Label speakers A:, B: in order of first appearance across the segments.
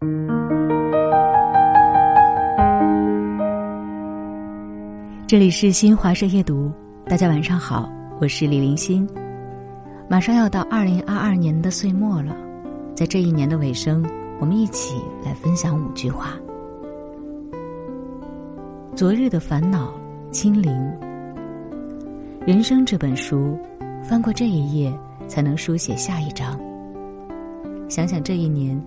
A: 这里是新华社夜读，大家晚上好，我是李林欣。马上要到二零二二年的岁末了，在这一年的尾声，我们一起来分享五句话。昨日的烦恼清零。人生这本书，翻过这一页，才能书写下一章。想想这一年，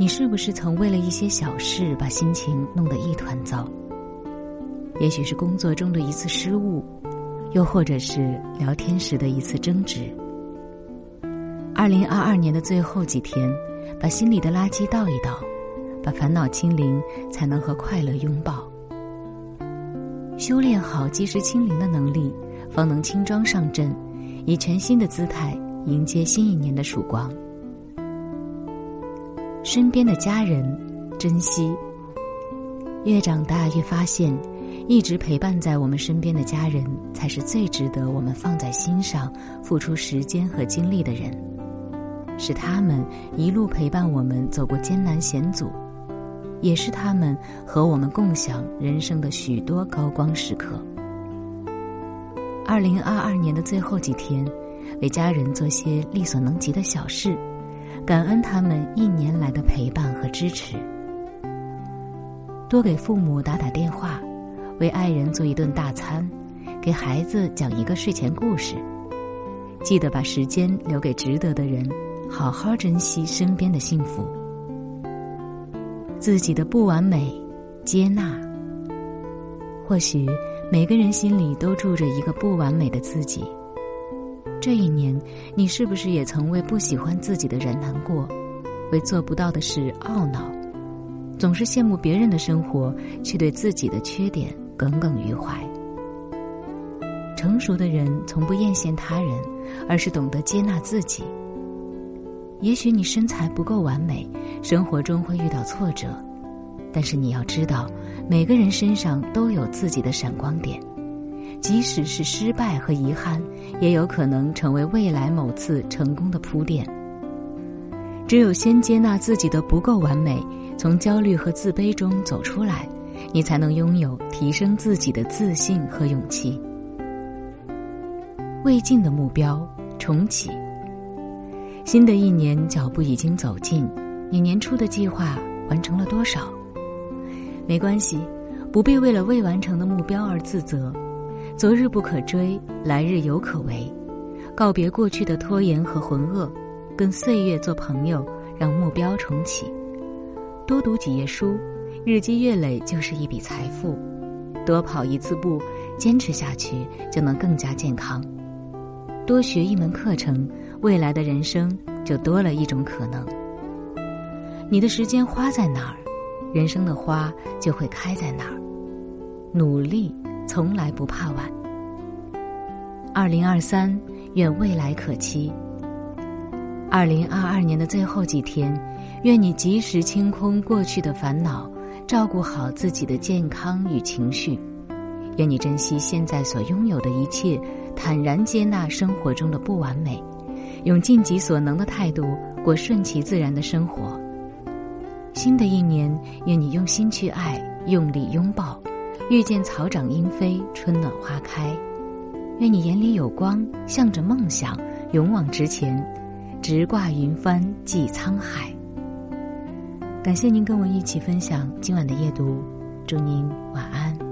A: 你是不是曾为了一些小事，把心情弄得一团糟？也许是工作中的一次失误，又或者是聊天时的一次争执。二零二二年的最后几天，把心里的垃圾倒一倒，把烦恼清零，才能和快乐拥抱。修炼好及时清零的能力，方能轻装上阵，以全新的姿态迎接新一年的曙光。身边的家人，珍惜。越长大越发现。一直陪伴在我们身边的家人，才是最值得我们放在心上、付出时间和精力的人。是他们一路陪伴我们走过艰难险阻，也是他们和我们共享人生的许多高光时刻。二零二二年的最后几天，为家人做些力所能及的小事，感恩他们一年来的陪伴和支持。多给父母打打电话。为爱人做一顿大餐，给孩子讲一个睡前故事，记得把时间留给值得的人，好好珍惜身边的幸福。自己的不完美，接纳。或许每个人心里都住着一个不完美的自己。这一年，你是不是也曾为不喜欢自己的人难过，为做不到的事懊恼，总是羡慕别人的生活，却对自己的缺点？耿耿于怀。成熟的人从不艳羡他人，而是懂得接纳自己。也许你身材不够完美，生活中会遇到挫折，但是你要知道，每个人身上都有自己的闪光点，即使是失败和遗憾，也有可能成为未来某次成功的铺垫。只有先接纳自己的不够完美，从焦虑和自卑中走出来。你才能拥有提升自己的自信和勇气。未尽的目标重启。新的一年脚步已经走近，你年初的计划完成了多少？没关系，不必为了未完成的目标而自责。昨日不可追，来日犹可为。告别过去的拖延和浑噩，跟岁月做朋友，让目标重启。多读几页书。日积月累就是一笔财富，多跑一次步，坚持下去就能更加健康。多学一门课程，未来的人生就多了一种可能。你的时间花在哪儿，人生的花就会开在哪儿。努力从来不怕晚。二零二三，愿未来可期。二零二二年的最后几天，愿你及时清空过去的烦恼。照顾好自己的健康与情绪，愿你珍惜现在所拥有的一切，坦然接纳生活中的不完美，用尽己所能的态度过顺其自然的生活。新的一年，愿你用心去爱，用力拥抱，遇见草长莺飞，春暖花开。愿你眼里有光，向着梦想勇往直前，直挂云帆济沧海。感谢您跟我一起分享今晚的夜读，祝您晚安。